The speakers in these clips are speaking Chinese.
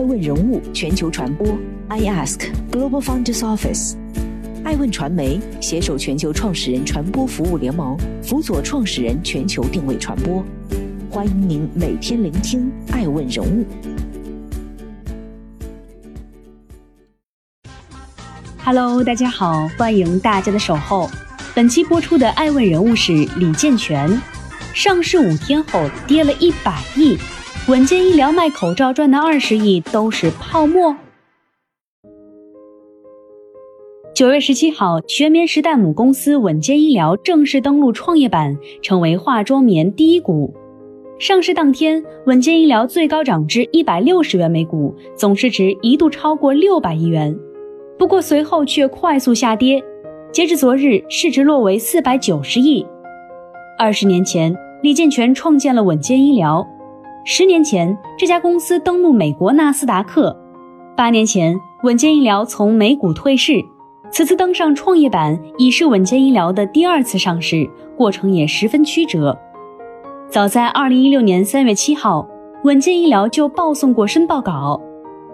爱问人物全球传播，I Ask Global Founders Office，爱问传媒携手全球创始人传播服务联盟，辅佐创始人全球定位传播。欢迎您每天聆听爱问人物。Hello，大家好，欢迎大家的守候。本期播出的爱问人物是李健全，上市五天后跌了一百亿。稳健医疗卖口罩赚的二十亿都是泡沫。九月十七号，全棉时代母公司稳健医疗正式登陆创业板，成为化妆棉第一股。上市当天，稳健医疗最高涨至一百六十元每股，总市值一度超过六百亿元。不过随后却快速下跌，截至昨日，市值落为四百九十亿。二十年前，李健全创建了稳健医疗。十年前，这家公司登陆美国纳斯达克；八年前，稳健医疗从美股退市。此次登上创业板，已是稳健医疗的第二次上市，过程也十分曲折。早在二零一六年三月七号，稳健医疗就报送过申报稿。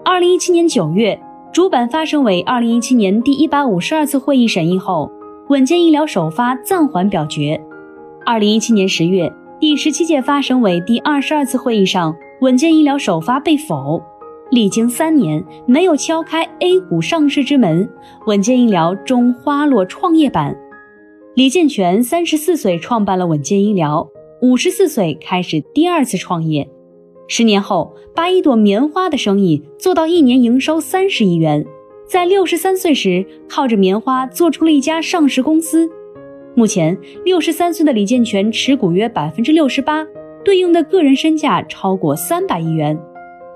二零一七年九月，主板发生为二零一七年第一百五十二次会议审议后，稳健医疗首发暂缓表决。二零一七年十月。第十七届发审委第二十二次会议上，稳健医疗首发被否。历经三年没有敲开 A 股上市之门，稳健医疗终花落创业板。李健全三十四岁创办了稳健医疗，五十四岁开始第二次创业。十年后，把一朵棉花的生意做到一年营收三十亿元，在六十三岁时，靠着棉花做出了一家上市公司。目前，六十三岁的李健全持股约百分之六十八，对应的个人身价超过三百亿元。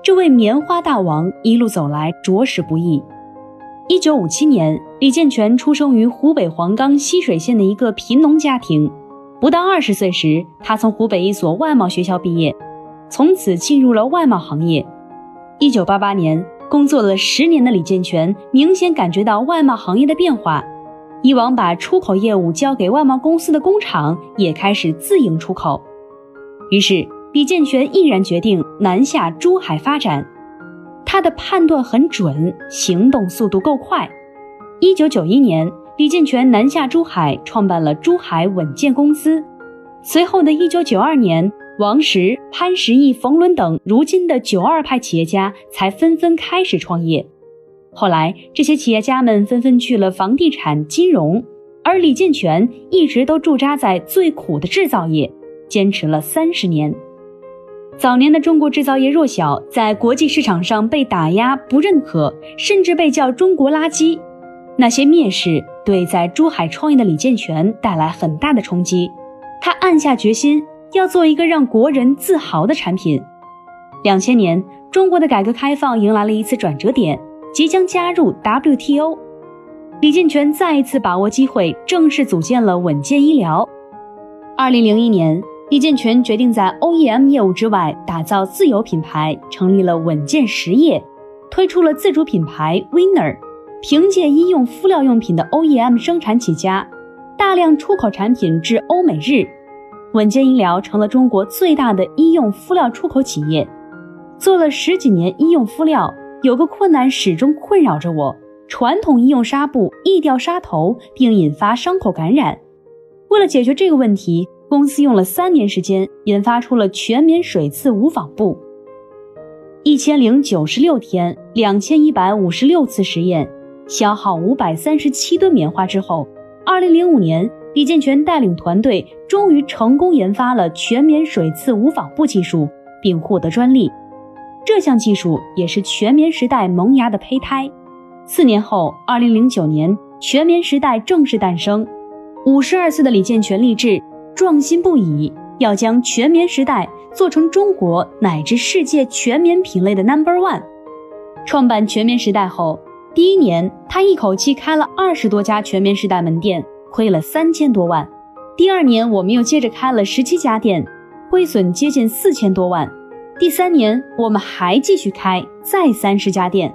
这位棉花大王一路走来着实不易。一九五七年，李健全出生于湖北黄冈浠水县的一个贫农家庭。不到二十岁时，他从湖北一所外贸学校毕业，从此进入了外贸行业。一九八八年，工作了十年的李健全明显感觉到外贸行业的变化。以往把出口业务交给外贸公司的工厂也开始自营出口，于是李健全毅然决定南下珠海发展。他的判断很准，行动速度够快。一九九一年，李健全南下珠海，创办了珠海稳健公司。随后的一九九二年，王石、潘石屹、冯仑等如今的九二派企业家才纷纷开始创业。后来，这些企业家们纷纷去了房地产、金融，而李健全一直都驻扎在最苦的制造业，坚持了三十年。早年的中国制造业弱小，在国际市场上被打压、不认可，甚至被叫“中国垃圾”。那些蔑视对在珠海创业的李健全带来很大的冲击。他暗下决心，要做一个让国人自豪的产品。两千年，中国的改革开放迎来了一次转折点。即将加入 WTO，李健全再一次把握机会，正式组建了稳健医疗。二零零一年，李健全决定在 OEM 业务之外打造自有品牌，成立了稳健实业，推出了自主品牌 Winner。凭借医用敷料用品的 OEM 生产起家，大量出口产品至欧美日，稳健医疗成了中国最大的医用敷料出口企业。做了十几年医用敷料。有个困难始终困扰着我：传统医用纱布易掉纱头，并引发伤口感染。为了解决这个问题，公司用了三年时间研发出了全棉水刺无纺布。一千零九十六天，两千一百五十六次实验，消耗五百三十七吨棉花之后，二零零五年，李健全带领团队终于成功研发了全棉水刺无纺布技术，并获得专利。这项技术也是全棉时代萌芽的胚胎。四年后，二零零九年，全棉时代正式诞生。五十二岁的李健全立志，壮心不已，要将全棉时代做成中国乃至世界全棉品类的 Number One。创办全棉时代后，第一年他一口气开了二十多家全棉时代门店，亏了三千多万。第二年，我们又接着开了十七家店，亏损接近四千多万。第三年，我们还继续开，再三十家店。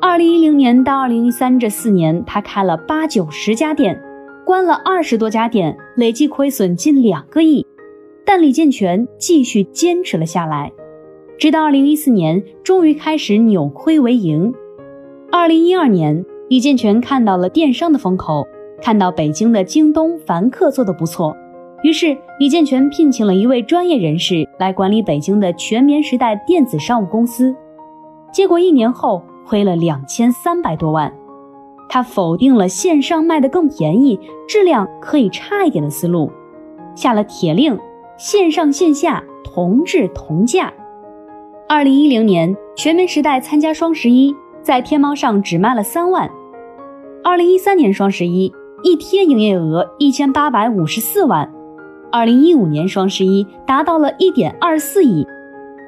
二零一零年到二零一三这四年，他开了八九十家店，关了二十多家店，累计亏损近两个亿。但李健全继续坚持了下来。直到二零一四年，终于开始扭亏为盈。二零一二年，李健全看到了电商的风口，看到北京的京东、凡客做得不错，于是李健全聘请了一位专业人士来管理北京的全棉时代电子商务公司。结果一年后亏了两千三百多万。他否定了线上卖的更便宜、质量可以差一点的思路，下了铁令：线上线下同质同价。二零一零年，全棉时代参加双十一，在天猫上只卖了三万。二零一三年双十一，一天营业额一千八百五十四万。二零一五年双十一达到了一点二四亿。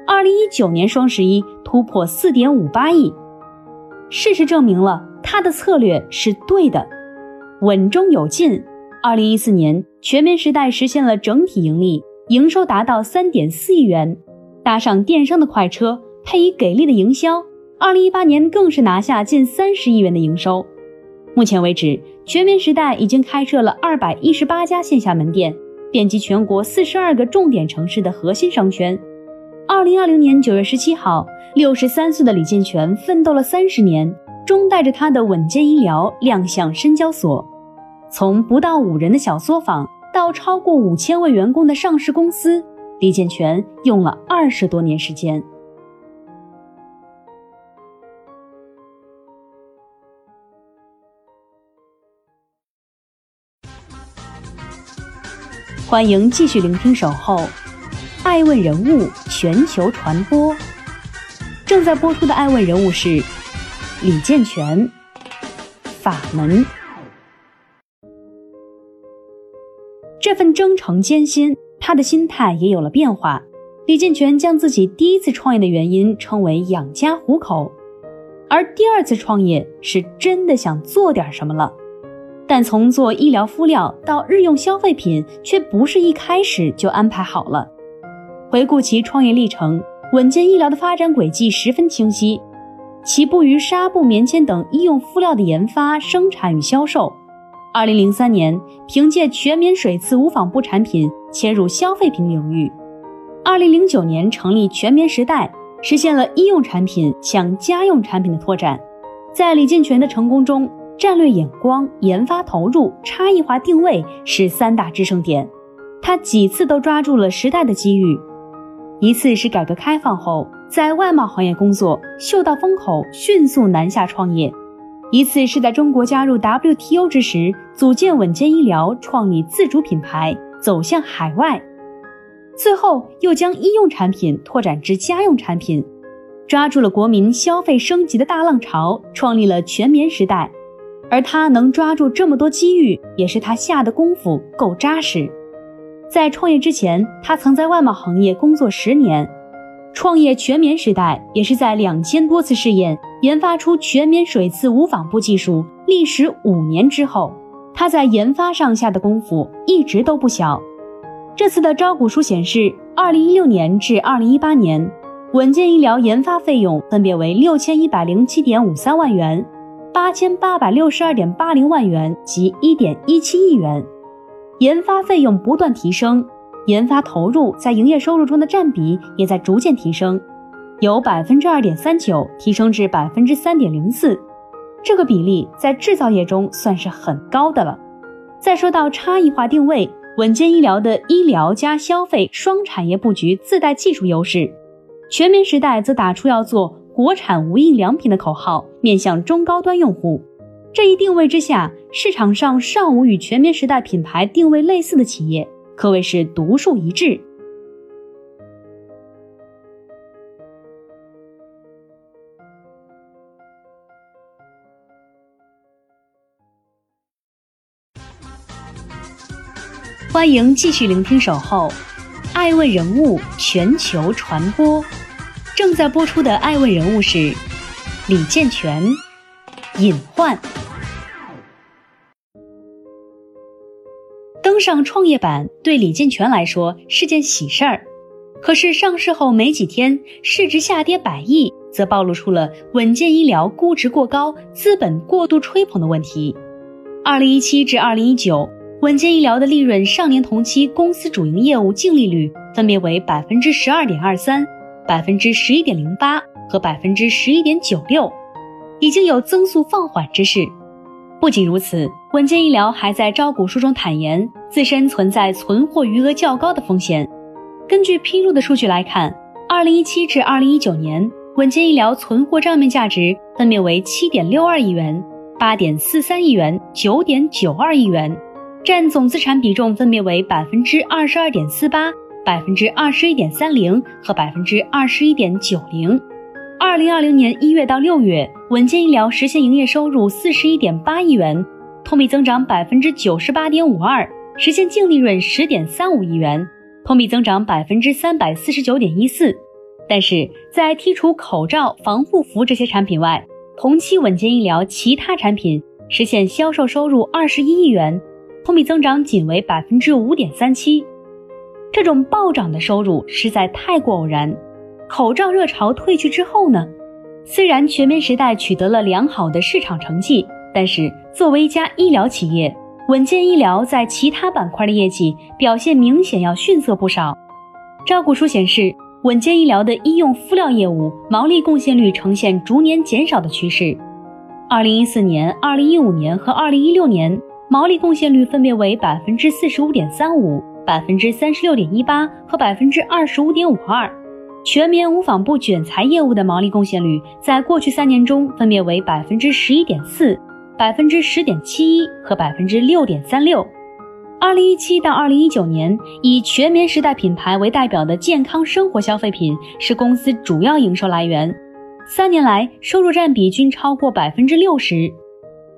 二零一九年双十一突破四点五八亿。事实证明了他的策略是对的，稳中有进。二零一四年，全棉时代实现了整体盈利，营收达到三点四亿元。搭上电商的快车，配以给力的营销，二零一八年更是拿下近三十亿元的营收。目前为止，全棉时代已经开设了二百一十八家线下门店，遍及全国四十二个重点城市的核心商圈。二零二零年九月十七号，六十三岁的李健全奋斗了三十年，终带着他的稳健医疗亮相深交所。从不到五人的小作坊，到超过五千位员工的上市公司。李健全用了二十多年时间。欢迎继续聆听《守候》，爱问人物全球传播。正在播出的爱问人物是李健全，法门。这份征程艰辛。他的心态也有了变化。李健全将自己第一次创业的原因称为养家糊口，而第二次创业是真的想做点什么了。但从做医疗敷料到日用消费品，却不是一开始就安排好了。回顾其创业历程，稳健医疗的发展轨迹十分清晰，起步于纱布、棉签等医用敷料的研发、生产与销售。二零零三年，凭借全棉水刺无纺布产品。切入消费品领域。二零零九年成立全棉时代，实现了医用产品向家用产品的拓展。在李健全的成功中，战略眼光、研发投入、差异化定位是三大支撑点。他几次都抓住了时代的机遇。一次是改革开放后在外贸行业工作，嗅到风口，迅速南下创业；一次是在中国加入 WTO 之时，组建稳健医疗，创立自主品牌。走向海外，最后又将医用产品拓展至家用产品，抓住了国民消费升级的大浪潮，创立了全棉时代。而他能抓住这么多机遇，也是他下的功夫够扎实。在创业之前，他曾在外贸行业工作十年，创业全棉时代也是在两千多次试验研发出全棉水刺无纺布技术，历时五年之后。他在研发上下的功夫一直都不小。这次的招股书显示，二零一六年至二零一八年，稳健医疗研发费用分别为六千一百零七点五三万元、八千八百六十二点八零万元及一点一七亿元。研发费用不断提升，研发投入在营业收入中的占比也在逐渐提升，由百分之二点三九提升至百分之三点零四。这个比例在制造业中算是很高的了。再说到差异化定位，稳健医疗的医疗加消费双产业布局自带技术优势，全棉时代则打出要做国产无印良品的口号，面向中高端用户。这一定位之下，市场上尚无与全棉时代品牌定位类似的企业，可谓是独树一帜。欢迎继续聆听《守候》，爱问人物全球传播。正在播出的爱问人物是李健全。隐患。登上创业板对李健全来说是件喜事儿，可是上市后没几天，市值下跌百亿，则暴露出了稳健医疗估值过高、资本过度吹捧的问题。二零一七至二零一九。稳健医疗的利润上年同期公司主营业务净利率分别为百分之十二点二三、百分之十一点零八和百分之十一点九六，已经有增速放缓之势。不仅如此，稳健医疗还在招股书中坦言，自身存在存货余额较高的风险。根据披露的数据来看，二零一七至二零一九年，稳健医疗存货账面价值分别为七点六二亿元、八点四三亿元、九点九二亿元，占总资产比重分别为百分之二十二点四八、百分之二十一点三零和百分之二十一点九零。二零二零年一月到六月，稳健医疗实现营业收入四十一点八亿元，同比增长百分之九十八点五二，实现净利润十点三五亿元，同比增长百分之三百四十九点一四。但是在剔除口罩、防护服这些产品外，同期稳健医疗其他产品实现销售收入二十一亿元，同比增长仅为百分之五点三七。这种暴涨的收入实在太过偶然。口罩热潮退去之后呢？虽然全棉时代取得了良好的市场成绩，但是作为一家医疗企业，稳健医疗在其他板块的业绩表现明显要逊色不少。招股书显示，稳健医疗的医用敷料业务毛利贡献率呈现逐年减少的趋势。二零一四年、二零一五年和二零一六年毛利贡献率分别为百分之四十五点三五、百分之三十六点一八和百分之二十五点五二。全棉无纺布卷材业务的毛利贡献率在过去三年中分别为百分之十一点四、百分之十点七一和百分之六点三六。二零一七到二零一九年，以全棉时代品牌为代表的健康生活消费品是公司主要营收来源，三年来收入占比均超过百分之六十。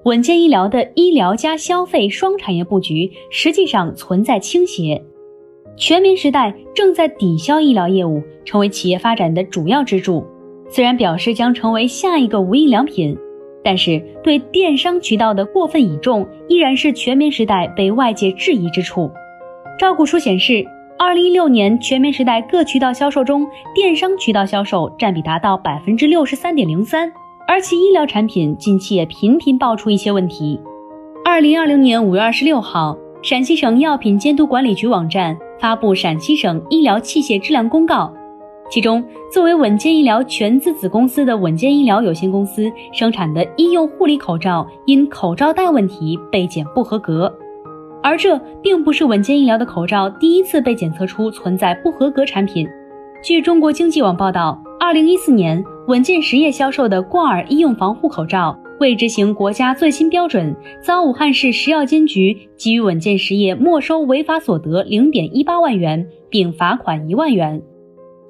稳健医疗的医疗加消费双产业布局实际上存在倾斜。全民时代正在抵消医疗业务，成为企业发展的主要支柱。虽然表示将成为下一个无印良品，但是对电商渠道的过分倚重依然是全民时代被外界质疑之处。招股书显示，二零一六年全民时代各渠道销售中，电商渠道销售占比达到百分之六十三点零三，而其医疗产品近期也频频爆出一些问题。二零二零年五月二十六号，陕西省药品监督管理局网站。发布陕西省医疗器械质量公告，其中作为稳健医疗全资子公司的稳健医疗有限公司生产的医用护理口罩因口罩带问题被检不合格，而这并不是稳健医疗的口罩第一次被检测出存在不合格产品。据中国经济网报道，二零一四年稳健实业销售的挂耳医用防护口罩。未执行国家最新标准，遭武汉市食药监局给予稳健实业没收违法所得零点一八万元，并罚款一万元。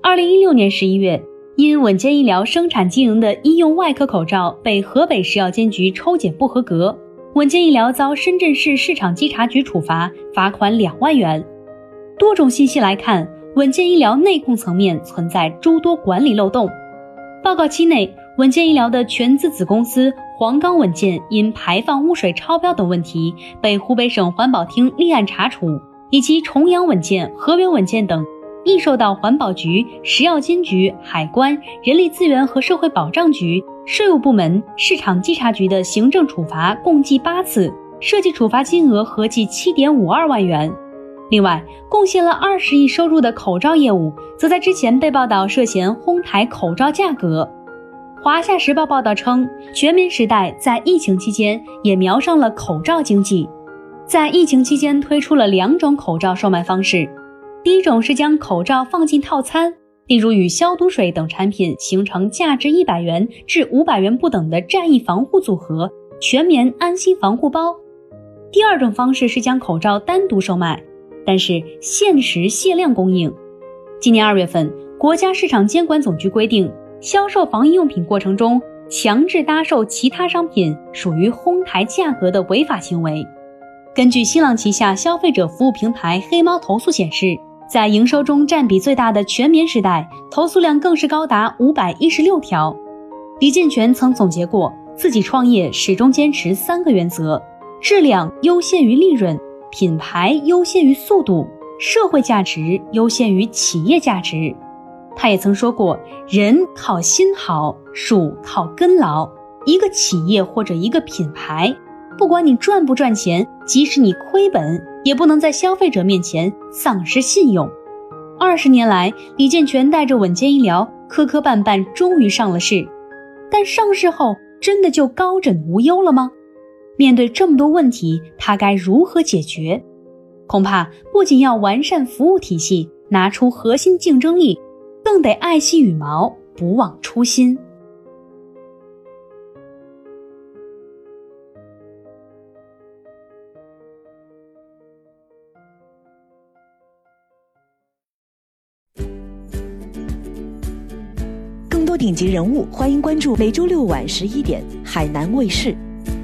二零一六年十一月，因稳健医疗生产经营的医用外科口罩被河北食药监局抽检不合格，稳健医疗遭深圳市市场稽查局处罚，罚款两万元。多种信息来看，稳健医疗内控层面存在诸多管理漏洞。报告期内，稳健医疗的全资子公司。黄冈稳健因排放污水超标等问题被湖北省环保厅立案查处，以及重阳稳健、河源稳健等亦受到环保局、食药监局、海关、人力资源和社会保障局、税务部门、市场稽查局的行政处罚共计八次，涉及处罚金额合计七点五二万元。另外，贡献了二十亿收入的口罩业务，则在之前被报道涉嫌哄抬口罩价格。华夏时报报道称，全民时代在疫情期间也瞄上了口罩经济，在疫情期间推出了两种口罩售卖方式。第一种是将口罩放进套餐，例如与消毒水等产品形成价值一百元至五百元不等的战役防护组合——全棉安心防护包。第二种方式是将口罩单独售卖，但是限时限量供应。今年二月份，国家市场监管总局规定。销售防疫用品过程中强制搭售其他商品，属于哄抬价格的违法行为。根据新浪旗下消费者服务平台黑猫投诉显示，在营收中占比最大的全棉时代，投诉量更是高达五百一十六条。李健全曾总结过，自己创业始终坚持三个原则：质量优先于利润，品牌优先于速度，社会价值优先于企业价值。他也曾说过：“人靠心好，树靠根牢。一个企业或者一个品牌，不管你赚不赚钱，即使你亏本，也不能在消费者面前丧失信用。二十年来，李健全带着稳健医疗磕磕绊绊，终于上了市。但上市后，真的就高枕无忧了吗？面对这么多问题，他该如何解决？恐怕不仅要完善服务体系，拿出核心竞争力，更得爱惜羽毛，不忘初心。更多顶级人物，欢迎关注每周六晚十一点海南卫视，